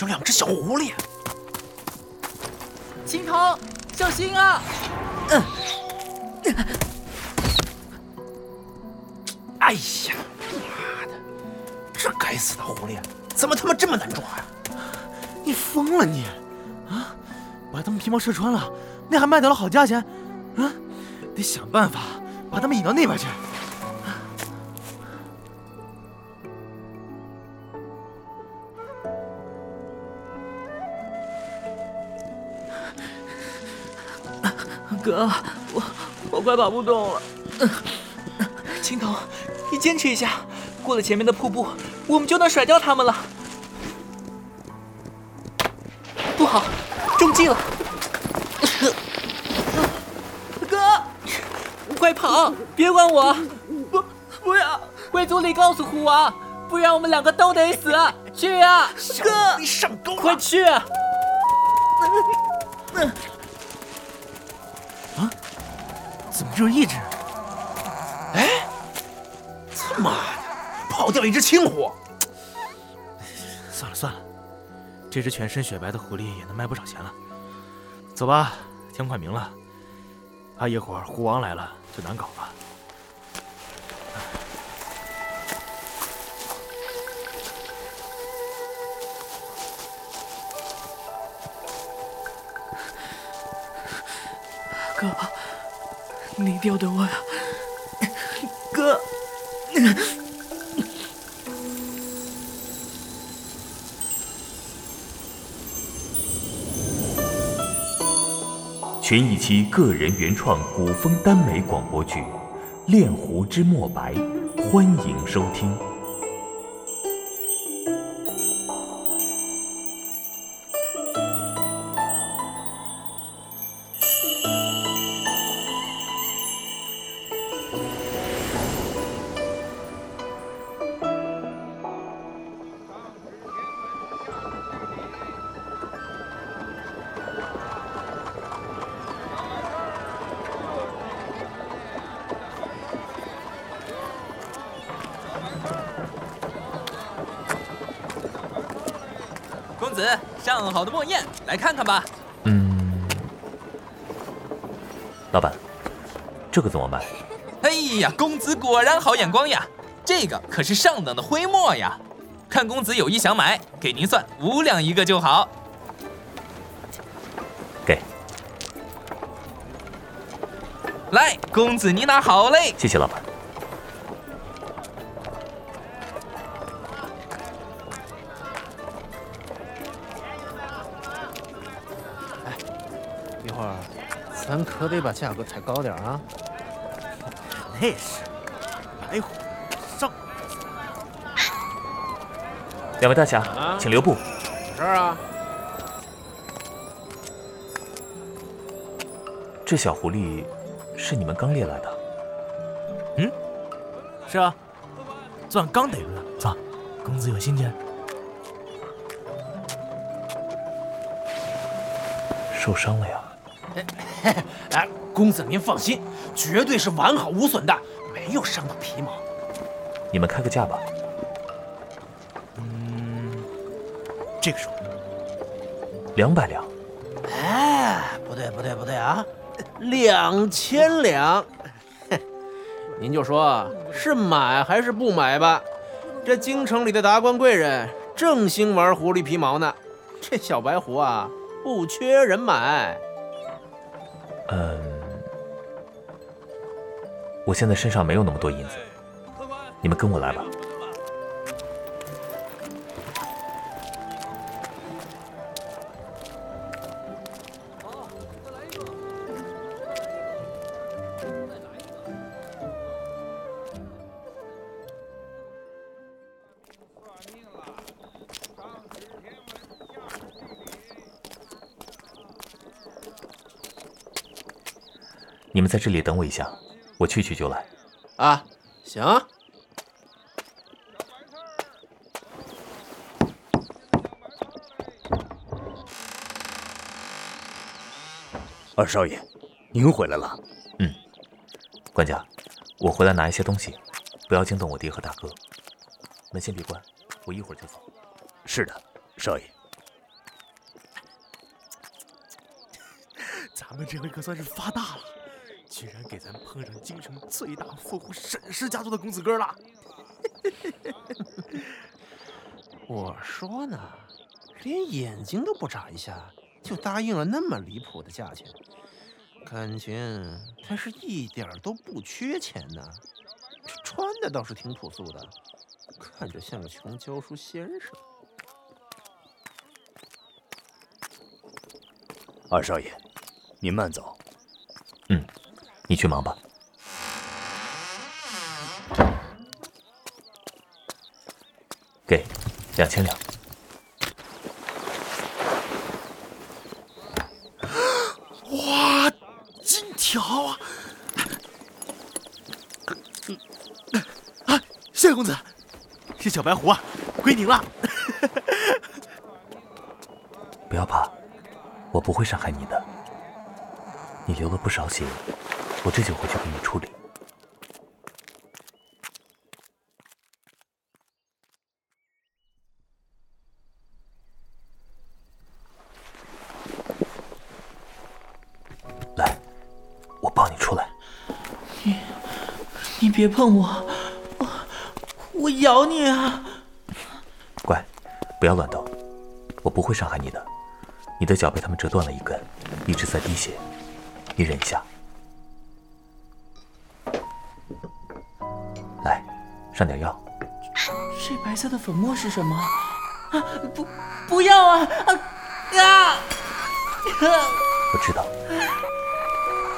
有两只小狐狸。青铜，小心啊！嗯。哎呀，妈的！这该死的狐狸，怎么他妈这么难抓呀？你疯了你！啊，把他们皮毛射穿了，那还卖得了好价钱？啊，得想办法把他们引到那边去。哥，我我快跑不动了。青铜，你坚持一下，过了前面的瀑布，我们就能甩掉他们了。不好，中计了！哥，快跑，别管我！不，不要！贵族里告诉虎王，不然我们两个都得死。去啊，哥，你上钩！快去！怎只有一只？哎，他妈的，跑掉一只青狐！算了算了，这只全身雪白的狐狸也能卖不少钱了。走吧，天快明了，怕一会儿狐王来了就难搞了。你一定要等我呀，哥！全一期个人原创古风耽美广播剧《恋狐之墨白》，欢迎收听。来看看吧。嗯，老板，这个怎么卖？哎呀，公子果然好眼光呀！这个可是上等的灰墨呀，看公子有意想买，给您算五两一个就好。给。来，公子你拿好嘞。谢谢老板。可得把价格抬高点啊！那是白虎上。两位大侠，请留步。有事啊？这小狐狸是你们刚猎来的？嗯，是啊，昨晚刚逮住的。走，公子有信件。受伤了呀？哎，公子您放心，绝对是完好无损的，没有伤到皮毛。你们开个价吧。嗯，这个数，两百两。哎，不对不对不对啊，两千两。您就说是买还是不买吧。这京城里的达官贵人正兴玩狐狸皮毛呢，这小白狐啊，不缺人买。嗯，我现在身上没有那么多银子，你们跟我来吧。你们在这里等我一下，我去去就来。啊行。二少爷您回来了。嗯。管家我回来拿一些东西不要惊动我爹和大哥。门先别关我一会儿就走。是的少爷。咱们这回可算是发大了。给咱碰上京城最大富户沈氏家族的公子哥了。我说呢，连眼睛都不眨一下，就答应了那么离谱的价钱，感情他是一点儿都不缺钱呢。这穿的倒是挺朴素的，看着像个穷教书先生。二少爷，您慢走。嗯，你去忙吧。给，两千两。哇，金条啊！啊，谢公子，这小白狐啊，归您了。不要怕，我不会伤害你的。你流了不少血，我这就回去给你处理。来，我抱你出来。你你别碰我，我我咬你啊！乖，不要乱动，我不会伤害你的。你的脚被他们折断了一根，一直在滴血，你忍一下。上点药。这白色的粉末是什么？啊，不，不要啊！啊啊！我知道，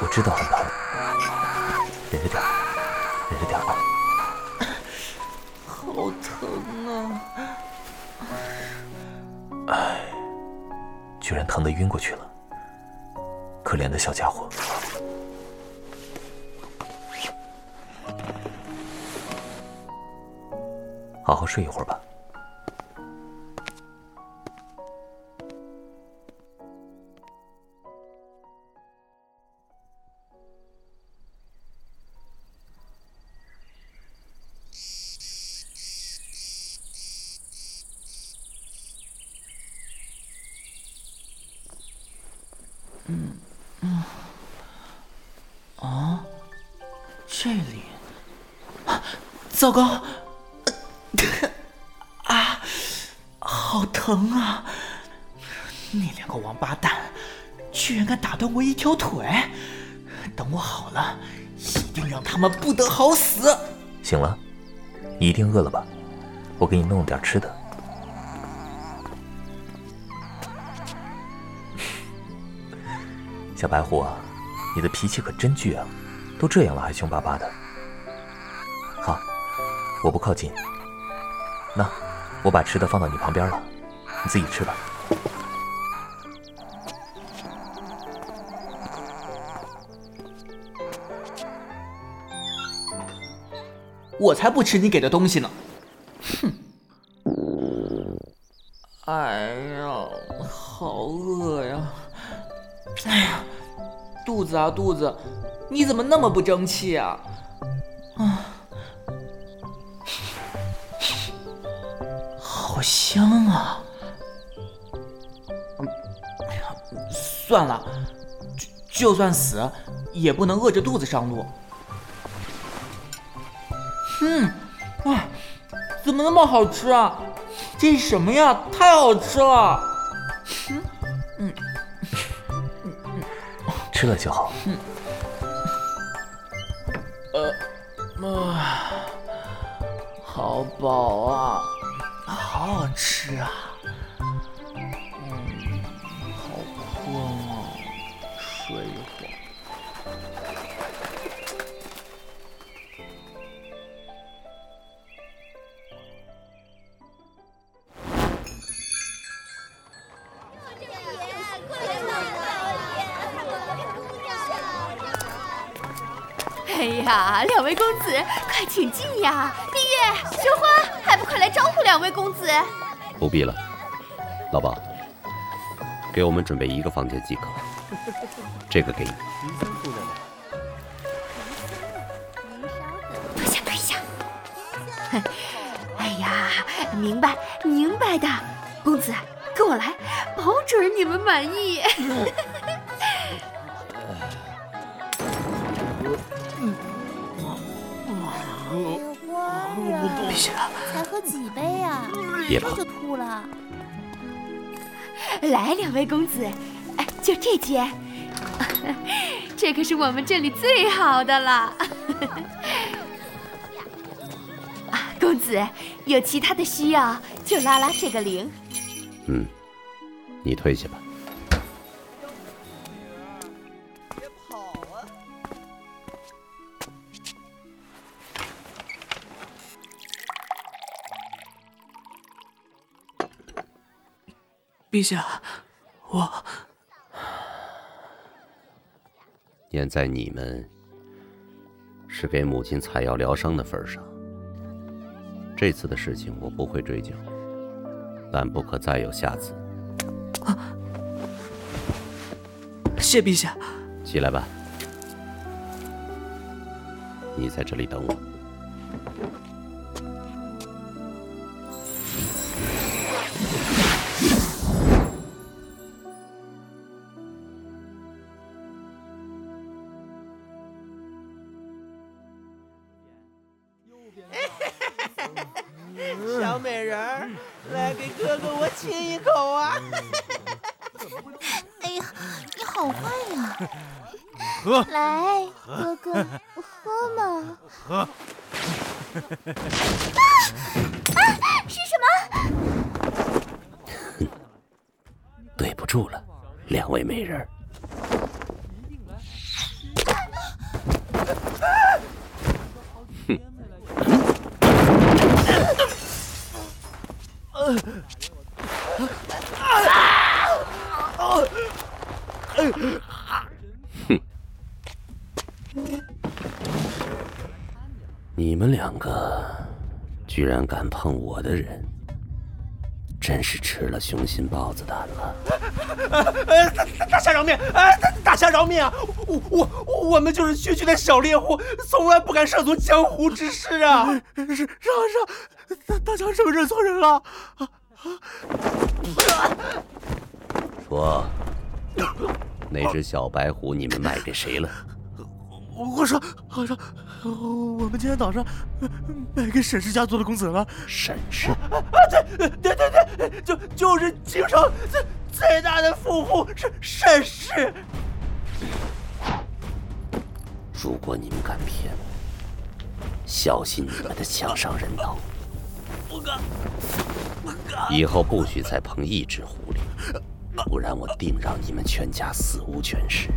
我知道很疼，忍着点，忍着点儿啊！好疼啊！居然疼得晕过去了，可怜的小家伙。好好睡一会儿吧。这里，糟糕！条腿！等我好了，一定让他们不得好死！醒了，你一定饿了吧？我给你弄了点吃的。小白狐啊，你的脾气可真倔啊！都这样了还凶巴巴的。好，我不靠近。那，我把吃的放到你旁边了，你自己吃吧。我才不吃你给的东西呢！哼！哎呀，好饿呀！哎呀，肚子啊肚子，你怎么那么不争气啊？啊，好香啊！算了，就就算死，也不能饿着肚子上路。嗯，哇，怎么那么好吃啊？这是什么呀？太好吃了！吃了就好。呃，哇，好饱啊，好好吃啊。公子，快请进呀！蜜月、雪花，还不快来招呼两位公子？不必了，老鸨，给我们准备一个房间即可。这个给你。退下，退下！哎呀，明白，明白的。公子，跟我来，保准你们满意。哎呀，官人，才喝几杯呀？别怕就吐了。来，两位公子，哎，就这间，这可是我们这里最好的了。啊，公子有其他的需要就拉拉这个铃。嗯，你退下吧。陛下，我念在你们是给母亲采药疗伤的份上，这次的事情我不会追究，但不可再有下次。谢陛下。起来吧，你在这里等我。喝，来，哥哥，喝嘛。喝。啊！是什么？对不住了，两位美人儿。哼！你们两个居然敢碰我的人，真是吃了雄心豹子胆了！呃，大大侠饶命！哎，大大侠饶命啊！我我我们就是区区的小猎户，从来不敢涉足江湖之事啊！是是啊是啊，大大侠是不是认错人了？啊说，那只小白虎你们卖给谁了？我说我说，我们今天早上卖给沈氏家族的公子了。沈氏？啊，对对对对，就就是京城最最大的富户是沈氏。如果你们敢骗我，小心你们的枪上人头！不敢，不敢！以后不许再碰一只狐狸，不然我定让你们全家死无全尸！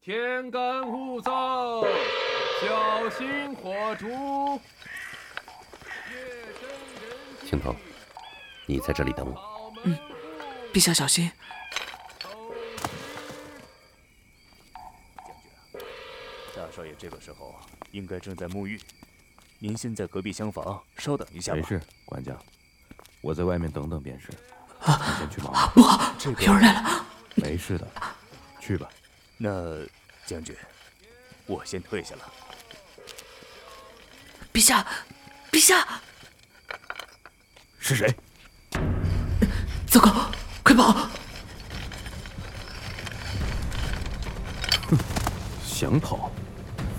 天干物燥，小心火烛。青头，你在这里等我。嗯，陛下小心。大少爷这个时候应该正在沐浴，您先在隔壁厢房稍等一下吧。没事，管家，我在外面等等便是。啊，你先去忙。不好，有人来了。没事的，去吧。那将军，我先退下了。陛下，陛下，是谁？糟糕，快跑！想跑，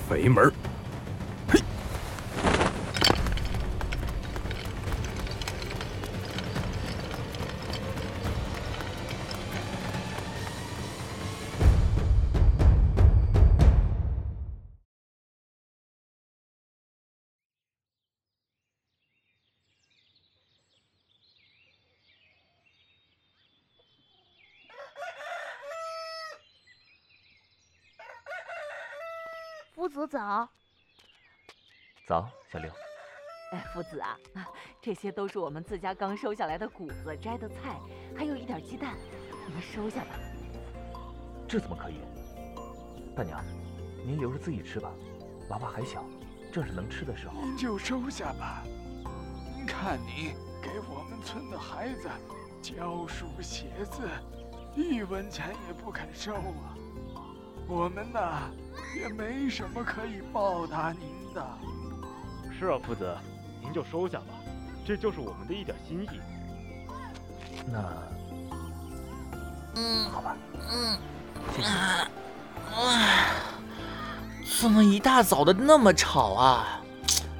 肥门夫子早。早，小六。哎，夫子啊，这些都是我们自家刚收下来的谷子、摘的菜，还有一点鸡蛋，你们收下吧。这怎么可以？大娘，您留着自己吃吧，娃娃还小，正是能吃的时候。您就收下吧。看你给我们村的孩子教书写字，一文钱也不肯收啊。我们呐，也没什么可以报答您的。是啊，夫子，您就收下吧，这就是我们的一点心意。那嗯，好吧。嗯，谢谢。怎么一大早的那么吵啊？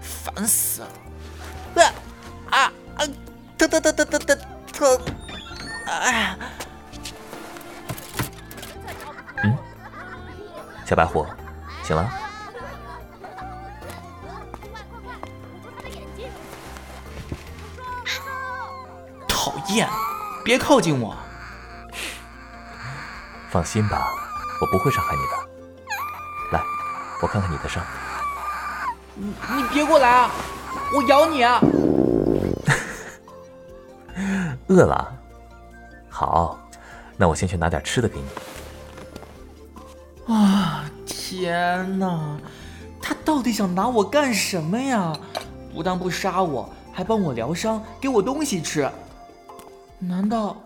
烦死了！啊啊啊！疼疼疼疼疼疼疼！小白虎，醒了？讨厌！别靠近我！放心吧，我不会伤害你的。来，我看看你的伤。你你别过来啊！我咬你啊！饿了？好，那我先去拿点吃的给你。啊！天哪，他到底想拿我干什么呀？不但不杀我，还帮我疗伤，给我东西吃。难道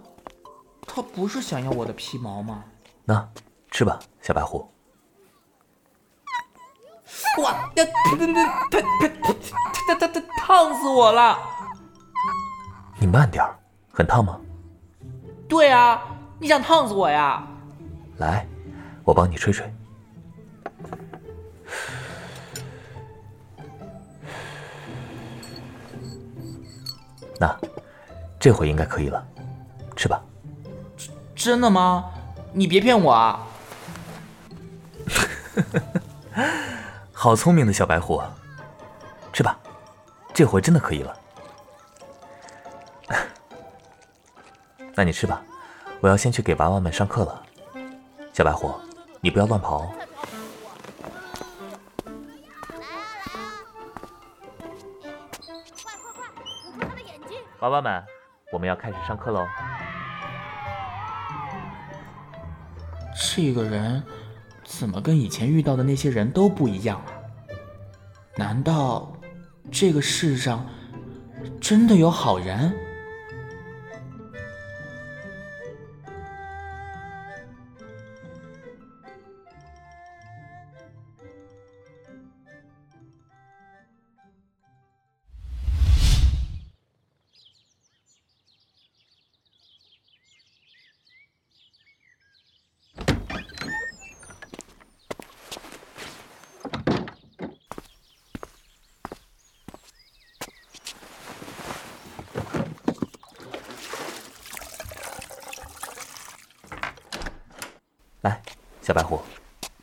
他不是想要我的皮毛吗？那吃吧，小白狐。哇！呀！别别别！别别！他他他烫死我了！你慢点儿，很烫吗？对啊，你想烫死我呀？来，我帮你吹吹。那，这回应该可以了，吃吧。真的吗？你别骗我啊！好聪明的小白虎，吃吧，这回真的可以了。那你吃吧，我要先去给娃娃们上课了。小白虎，你不要乱跑哦。娃娃们，我们要开始上课喽。这个人怎么跟以前遇到的那些人都不一样啊？难道这个世上真的有好人？小白虎，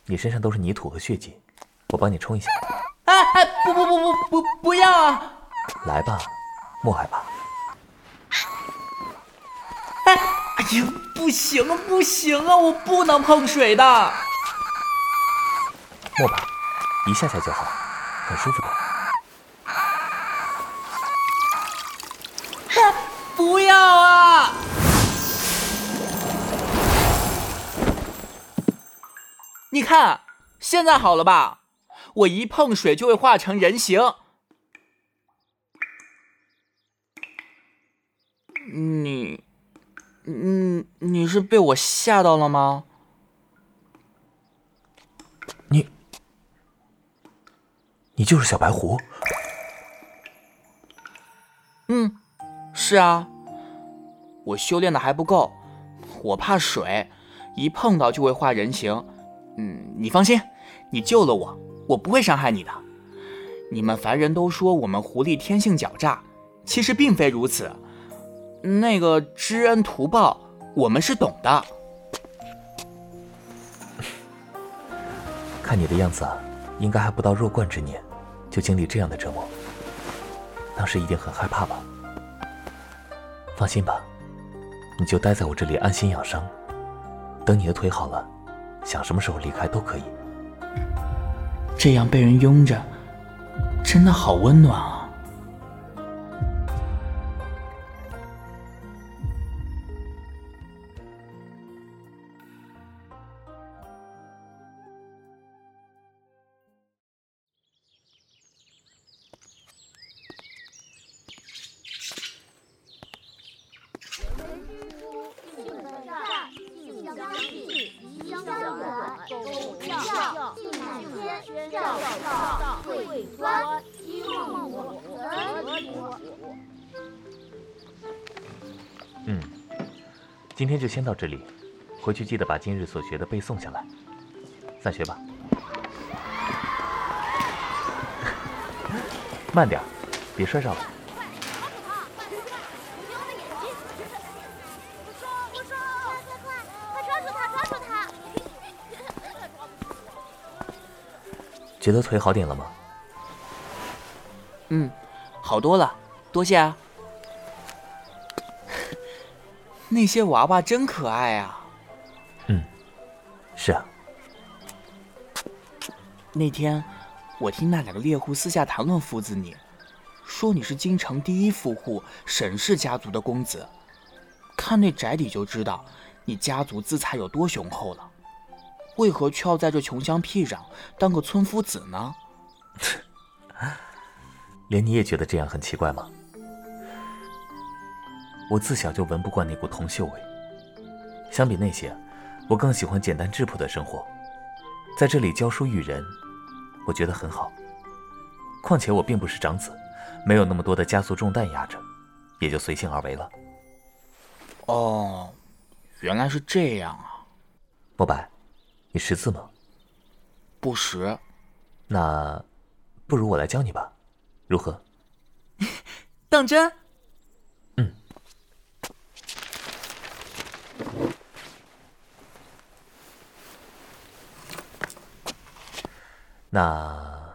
你身上都是泥土和血迹，我帮你冲一下。哎哎，不不不不不不要啊！来吧，莫害怕。哎哎呀，不行啊不行啊，我不能碰水的。莫怕，一下下就好，很舒服的。你看，现在好了吧？我一碰水就会化成人形。你，嗯，你是被我吓到了吗？你，你就是小白狐？嗯，是啊。我修炼的还不够，我怕水，一碰到就会化人形。嗯，你放心，你救了我，我不会伤害你的。你们凡人都说我们狐狸天性狡诈，其实并非如此。那个知恩图报，我们是懂的。看你的样子啊，应该还不到弱冠之年，就经历这样的折磨，当时一定很害怕吧？放心吧，你就待在我这里安心养伤，等你的腿好了。想什么时候离开都可以。这样被人拥着，真的好温暖啊！就先到这里，回去记得把今日所学的背诵下来。散学吧。慢点，别摔着了。觉得腿好点了吗？嗯，好多了，多谢啊。那些娃娃真可爱啊。嗯，是啊。那天我听那两个猎户私下谈论夫子你，说你是京城第一富户沈氏家族的公子，看那宅邸就知道你家族资财有多雄厚了。为何却要在这穷乡僻壤当个村夫子呢？连你也觉得这样很奇怪吗？我自小就闻不惯那股铜锈味。相比那些，我更喜欢简单质朴的生活。在这里教书育人，我觉得很好。况且我并不是长子，没有那么多的家族重担压着，也就随性而为了。哦，原来是这样啊，莫白。你识字吗？不识。那，不如我来教你吧，如何？当真？那，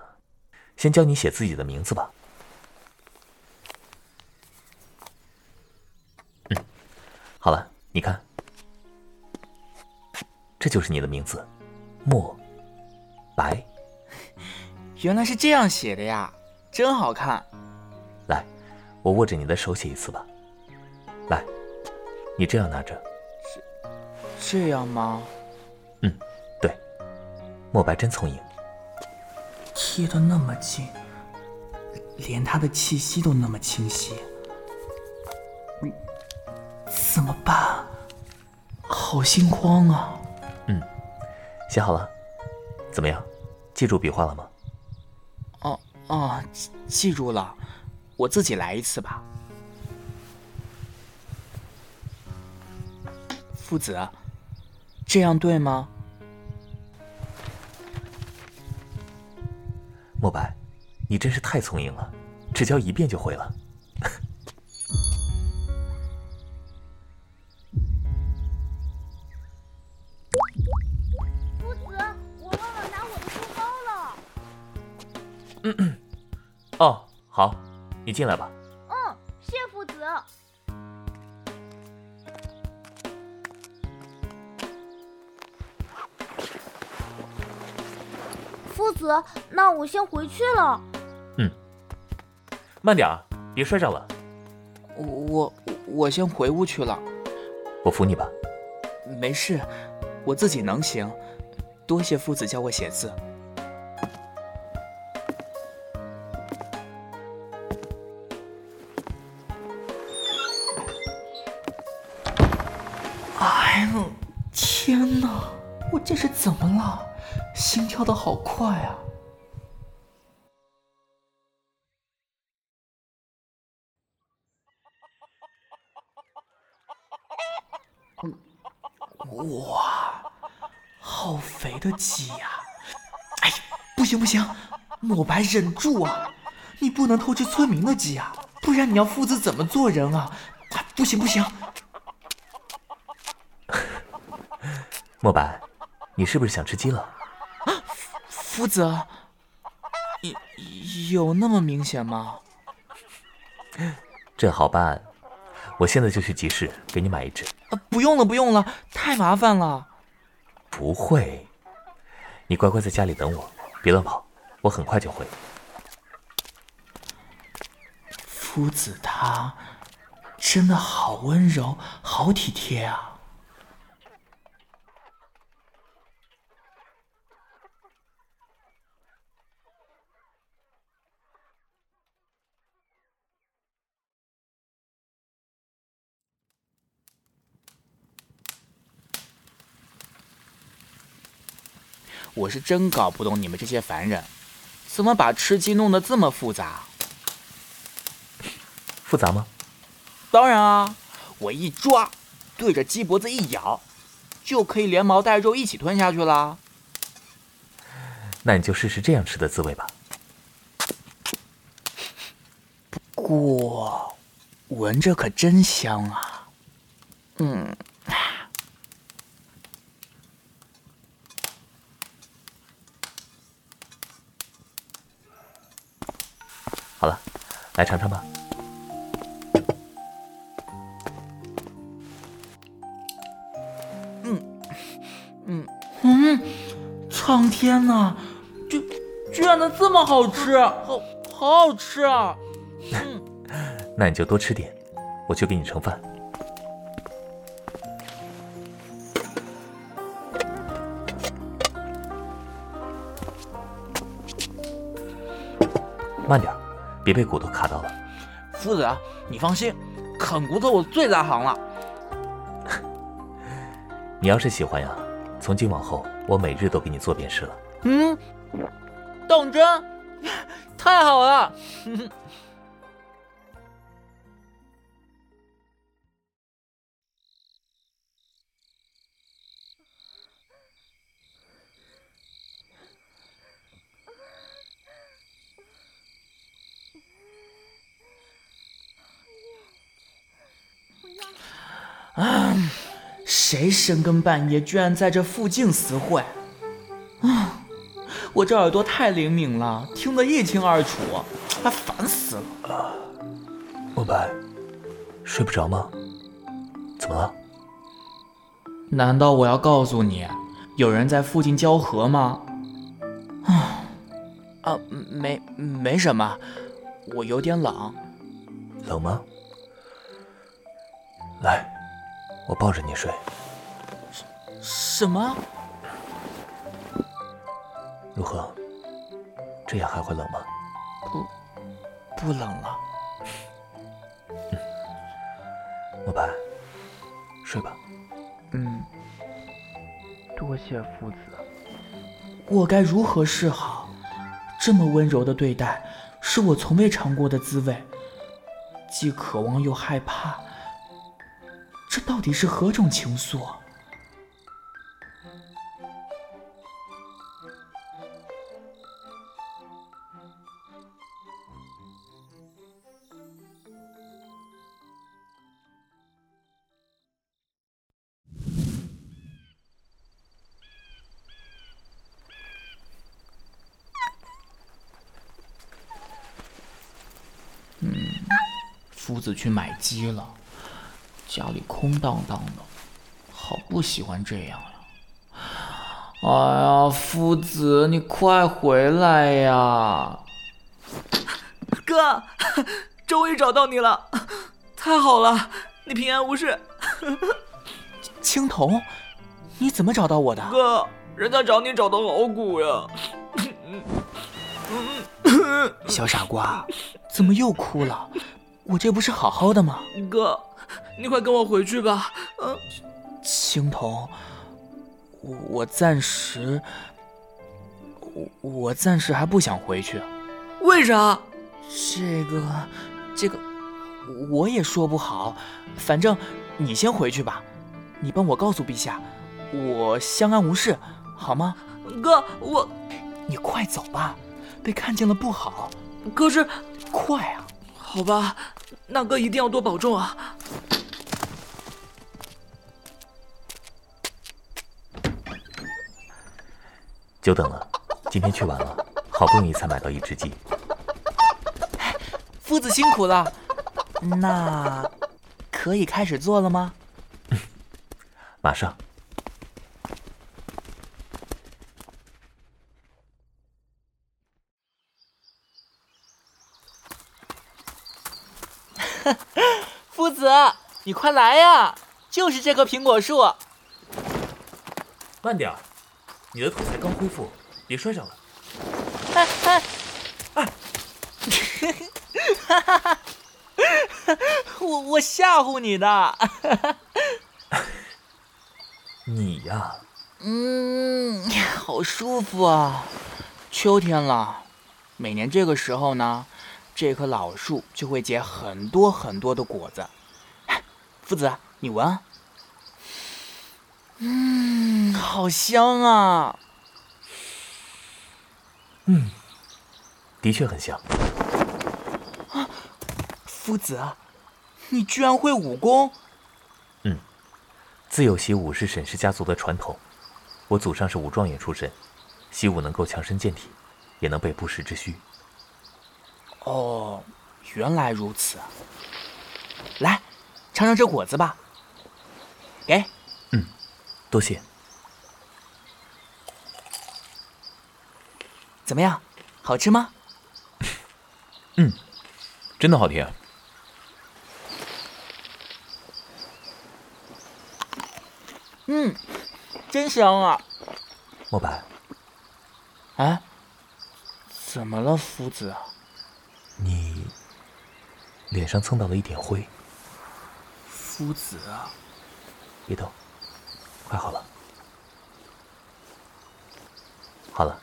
先教你写自己的名字吧。嗯，好了，你看。这就是你的名字，墨白。原来是这样写的呀，真好看。来，我握着你的手写一次吧。来，你这样拿着。这这样吗？嗯，对。墨白真聪颖。贴得那么近，连他的气息都那么清晰。怎么办？好心慌啊！嗯，写好了，怎么样？记住笔画了吗？哦哦，记住了，我自己来一次吧。父子，这样对吗？你真是太聪颖了，只教一遍就会了夫子我忘了拿我的书包了。哦，好，你进来吧。嗯，谢父子。夫子，那我先回去了。嗯，慢点儿，别摔着了。我我先回屋去了。我扶你吧。没事，我自己能行。多谢夫子教我写字。哎呦天哪，我这是怎么了？心跳的好快啊！哇，好肥的鸡呀！哎，不行不行，莫白忍住啊！你不能偷吃村民的鸡啊，不然你要父子怎么做人啊？不行不行！莫白，你是不是想吃鸡了？啊，夫子，有有那么明显吗？这好办，我现在就去集市给你买一只。啊，不用了，不用了，太麻烦了。不会，你乖乖在家里等我，别乱跑，我很快就会。夫子他真的好温柔，好体贴啊。我是真搞不懂你们这些凡人，怎么把吃鸡弄得这么复杂？复杂吗？当然啊！我一抓，对着鸡脖子一咬，就可以连毛带肉一起吞下去了。那你就试试这样吃的滋味吧。不过，闻着可真香啊！嗯。来尝尝吧。嗯，嗯嗯，苍天呐，这居然能这么好吃，好好好吃啊！嗯，那你就多吃点，我去给你盛饭。慢点。别被骨头卡到了，夫子，你放心，啃骨头我最在行了。你要是喜欢呀，从今往后我每日都给你做便是了。嗯，当真？太好了！啊！谁深更半夜居然在这附近私会？啊！我这耳朵太灵敏了，听得一清二楚，啊，烦死了！莫白，睡不着吗？怎么了？难道我要告诉你，有人在附近交合吗？啊啊，没没什么，我有点冷。冷吗？来。我抱着你睡。什么？如何？这样还会冷吗？不，不冷了。嗯，莫白，睡吧。嗯，多谢夫子。我该如何是好？这么温柔的对待，是我从未尝过的滋味，既渴望又害怕。这到底是何种情愫？嗯，夫子去买鸡了。家里空荡荡的，好不喜欢这样呀！哎呀，夫子，你快回来呀！哥，终于找到你了，太好了，你平安无事。青铜，你怎么找到我的？哥，人家找你找到好骨呀！小傻瓜，怎么又哭了？我这不是好好的吗？哥。你快跟我回去吧，嗯，青铜，我暂时，我我暂时还不想回去。为啥？这个，这个，我也说不好。反正你先回去吧，你帮我告诉陛下，我相安无事，好吗？哥，我，你快走吧，被看见了不好。可是，快啊！好吧，那哥一定要多保重啊。久等了，今天去晚了，好不容易才买到一只鸡。夫子辛苦了，那可以开始做了吗？马上。夫子，你快来呀！就是这棵苹果树。慢点儿。你的腿才刚恢复，别摔着了。哎哎哎！哈哈哈！我我吓唬你的。你呀，嗯，好舒服啊。秋天了，每年这个时候呢，这棵老树就会结很多很多的果子。夫子，你闻。嗯，好香啊！嗯，的确很香。啊，夫子，你居然会武功？嗯，自幼习武是沈氏家族的传统。我祖上是武状元出身，习武能够强身健体，也能备不时之需。哦，原来如此。来，尝尝这果子吧。给。嗯，多谢。怎么样，好吃吗？嗯，真的好甜。嗯，真香啊！莫白，哎？怎么了，夫子？你脸上蹭到了一点灰。夫子啊！别动，快好了。好了，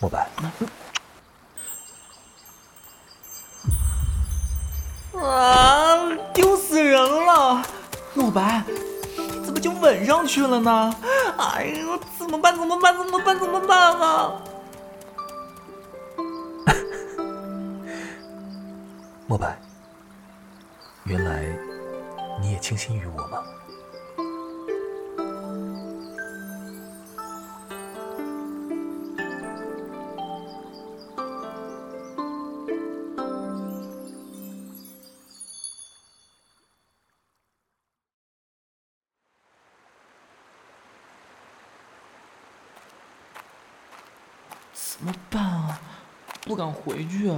莫白。啊！丢死人了！莫白，你怎么就吻上去了呢？哎呦，怎么办？怎么办？怎么办？怎么办啊？莫白，原来你也倾心于我吗？不敢回去。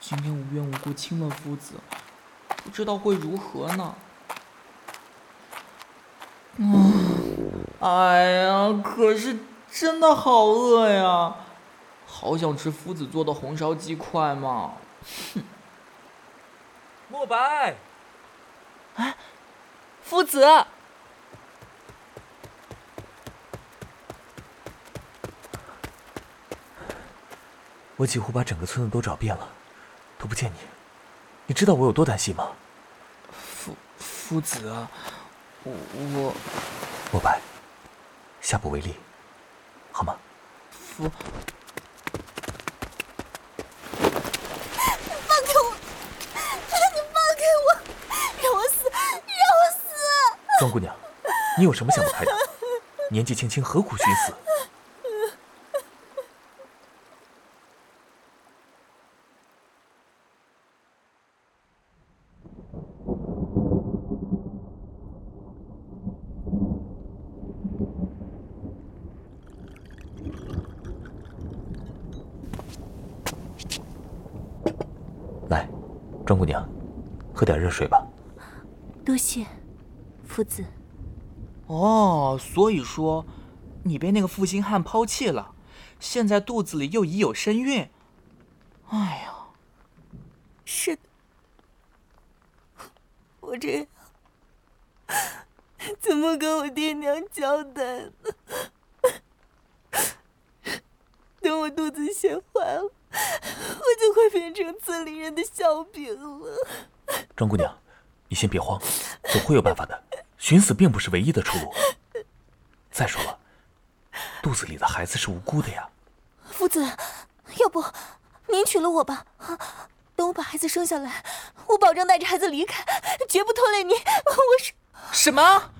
今天无缘无故亲了夫子，不知道会如何呢。嗯，哎呀，可是真的好饿呀，好想吃夫子做的红烧鸡块嘛。哼。莫白，哎，夫子。我几乎把整个村子都找遍了，都不见你。你知道我有多担心吗？夫夫子，我我莫白，下不为例，好吗？夫，放开我！你放开我！让我死！让我死！庄姑娘，你有什么想不开的？年纪轻轻，何苦寻死？来，庄姑娘，喝点热水吧。多谢，夫子。哦，所以说，你被那个负心汉抛弃了，现在肚子里又已有身孕。哎呀，是的，我这样怎么跟我爹娘交代呢？等我肚子先怀了，我就会变成村里人的笑柄了。庄姑娘，你先别慌，总会有办法的。寻死并不是唯一的出路。再说了，肚子里的孩子是无辜的呀。夫子，要不您娶了我吧？等我把孩子生下来，我保证带着孩子离开，绝不拖累你。我是什么？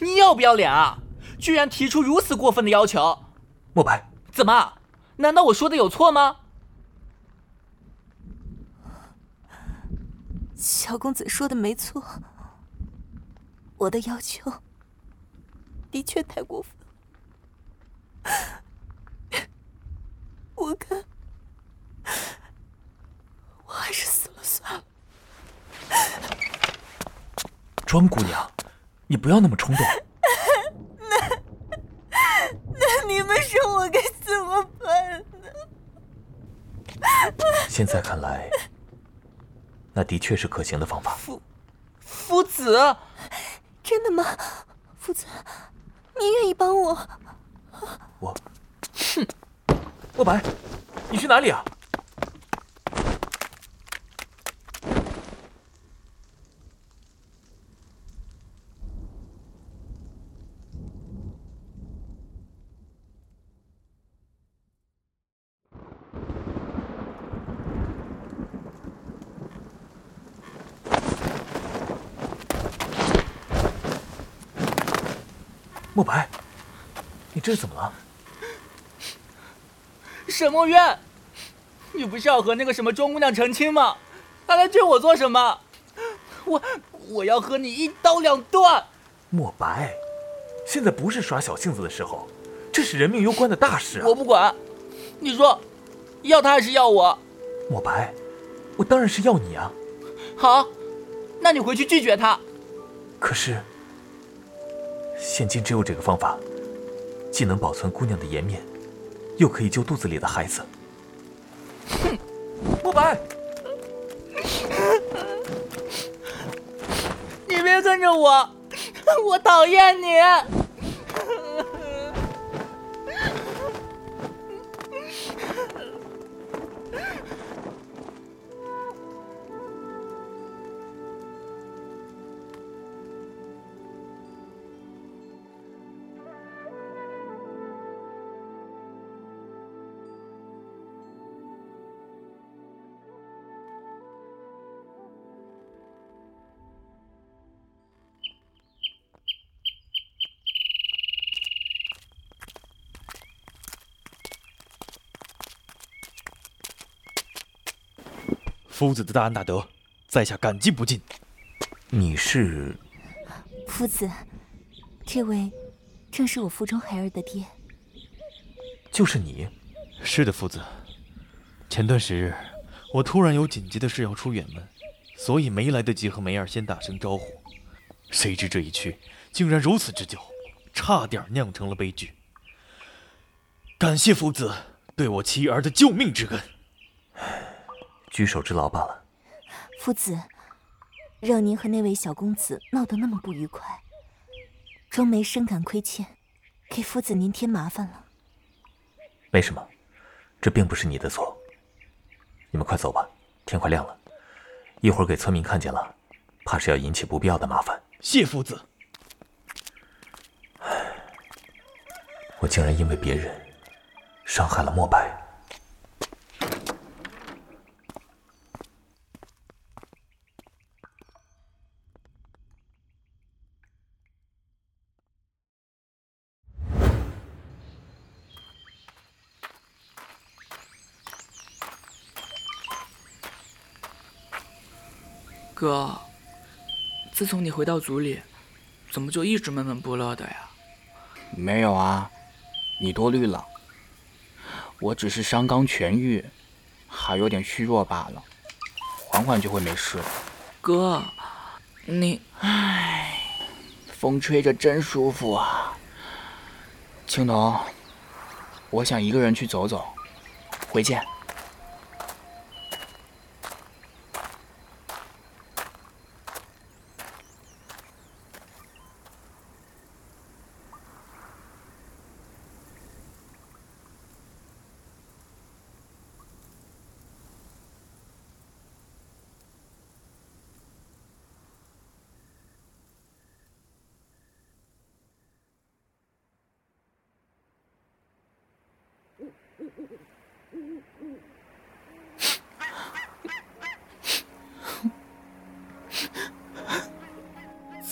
你要不要脸啊？居然提出如此过分的要求！莫白，怎么？难道我说的有错吗？小公子说的没错，我的要求的确太过分了。我看，我还是死了算了。庄姑娘，你不要那么冲动。那那你们说我该怎么办呢？现在看来，那的确是可行的方法。夫夫子，真的吗？夫子，你愿意帮我？我，哼，莫白，你去哪里啊？莫白，你这是怎么了？沈墨渊，你不是要和那个什么钟姑娘成亲吗？还来追我做什么？我我要和你一刀两断！莫白，现在不是耍小性子的时候，这是人命攸关的大事啊！我不管，你说，要他还是要我？莫白，我当然是要你啊！好，那你回去拒绝他。可是，现今只有这个方法，既能保存姑娘的颜面，又可以救肚子里的孩子。哼，慕白，你别跟着我，我讨厌你。夫子的大恩大德，在下感激不尽。你是？夫子，这位正是我腹中孩儿的爹。就是你？是的，夫子。前段时日，我突然有紧急的事要出远门，所以没来得及和梅儿先打声招呼。谁知这一去，竟然如此之久，差点酿成了悲剧。感谢夫子对我妻儿的救命之恩。举手之劳罢了。夫子，让您和那位小公子闹得那么不愉快，庄梅深感亏欠，给夫子您添麻烦了。没什么，这并不是你的错。你们快走吧，天快亮了，一会儿给村民看见了，怕是要引起不必要的麻烦。谢夫子。我竟然因为别人伤害了墨白。哥，自从你回到族里，怎么就一直闷闷不乐的呀？没有啊，你多虑了。我只是伤刚痊愈，还有点虚弱罢了，缓缓就会没事了。哥，你……唉，风吹着真舒服啊。青铜，我想一个人去走走，回见。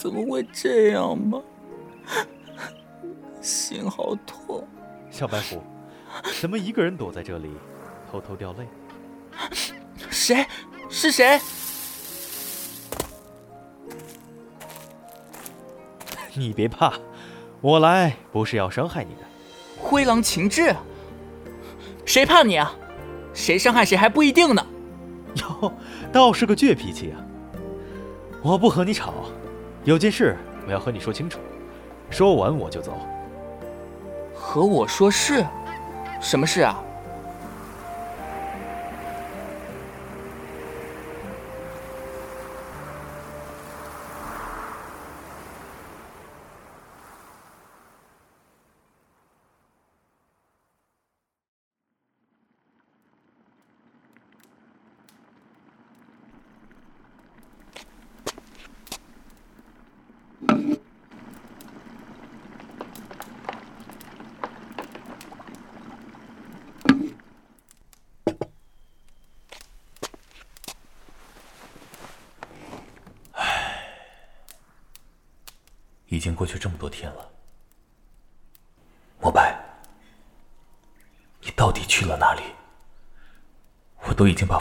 怎么会这样吧？心好痛。小白虎，怎么一个人躲在这里，偷偷掉泪？谁？是谁？你别怕，我来不是要伤害你的。灰狼秦志，谁怕你啊？谁伤害谁还不一定呢。哟，倒是个倔脾气啊！我不和你吵。有件事我要和你说清楚，说完我就走。和我说事？什么事啊？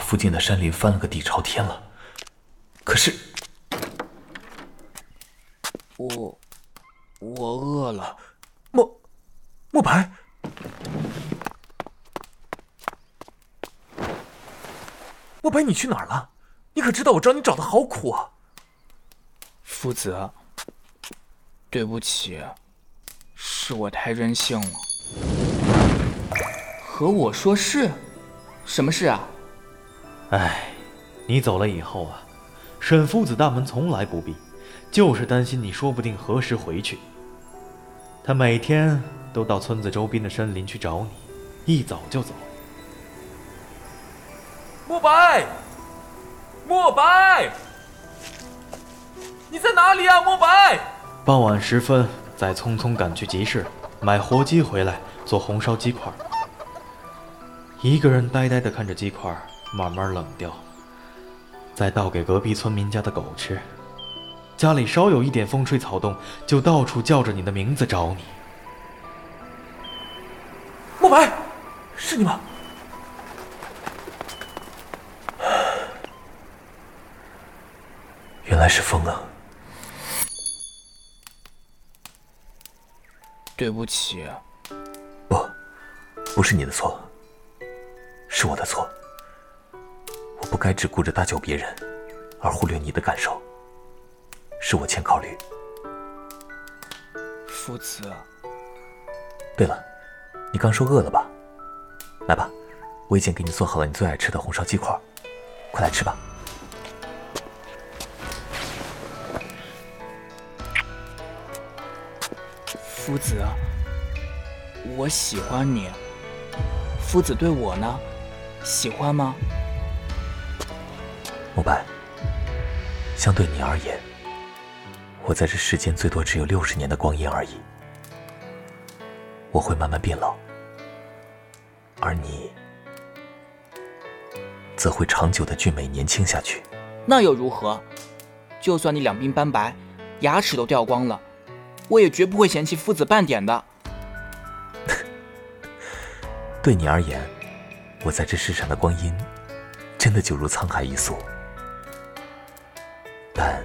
附近的山林翻了个底朝天了，可是我我饿了。莫莫白，莫白，你去哪儿了？你可知道我找你找的好苦啊！夫子，对不起，是我太任性了。和我说事？什么事啊？哎，你走了以后啊，沈夫子大门从来不闭，就是担心你说不定何时回去。他每天都到村子周边的山林去找你，一早就走。莫白，莫白，你在哪里啊，莫白？傍晚时分，再匆匆赶去集市买活鸡回来做红烧鸡块。一个人呆呆地看着鸡块慢慢冷掉，再倒给隔壁村民家的狗吃。家里稍有一点风吹草动，就到处叫着你的名字找你。莫白，是你吗？原来是风啊！对不起。不，不是你的错，是我的错。我不该只顾着搭救别人，而忽略你的感受。是我欠考虑。夫子。对了，你刚说饿了吧？来吧，我已经给你做好了你最爱吃的红烧鸡块，快来吃吧。夫子，我喜欢你。夫子对我呢？喜欢吗？慕白，相对你而言，我在这世间最多只有六十年的光阴而已。我会慢慢变老，而你则会长久的俊美年轻下去。那又如何？就算你两鬓斑白，牙齿都掉光了。我也绝不会嫌弃夫子半点的。对你而言，我在这世上的光阴，真的就如沧海一粟。但，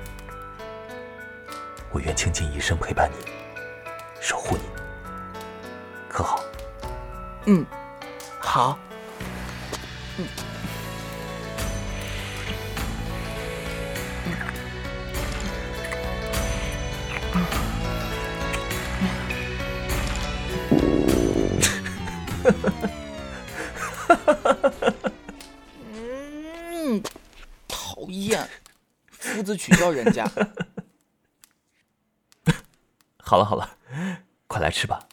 我愿倾尽一生陪伴你，守护你，可好？嗯，好。嗯。嗯，取笑人家。好了好了，快来吃吧，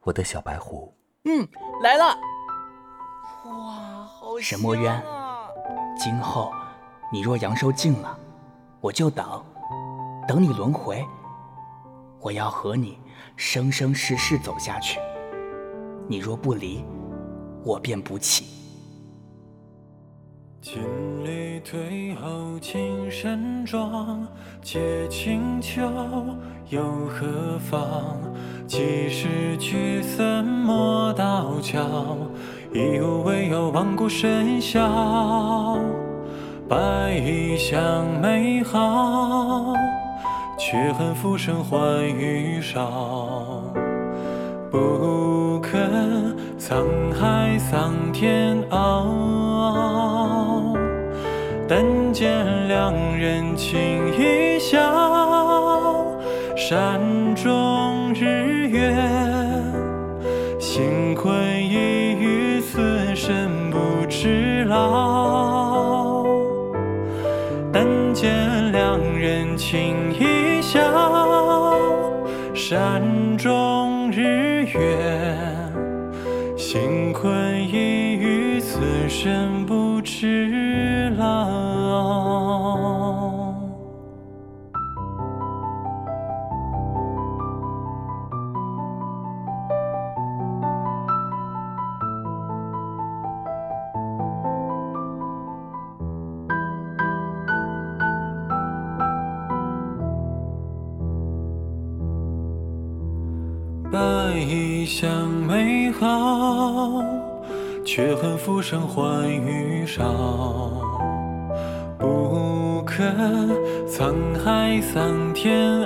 我的小白狐。嗯，来了。哇，好沈墨渊，今后你若阳寿尽了，我就等，等你轮回。我要和你生生世世走下去。你若不离，我便不弃。退后青山壮，借清秋又何妨？几时聚散莫道桥，一无唯有万古笙箫。百异乡美好，却恨浮生欢欲少。不肯沧海桑田傲，但见两人情一笑。山中日月，幸困一遇，此生不知老。但见两人情一笑，山中日月，幸困一遇，此生来一相美好，却恨浮生换余少，不可沧海桑田。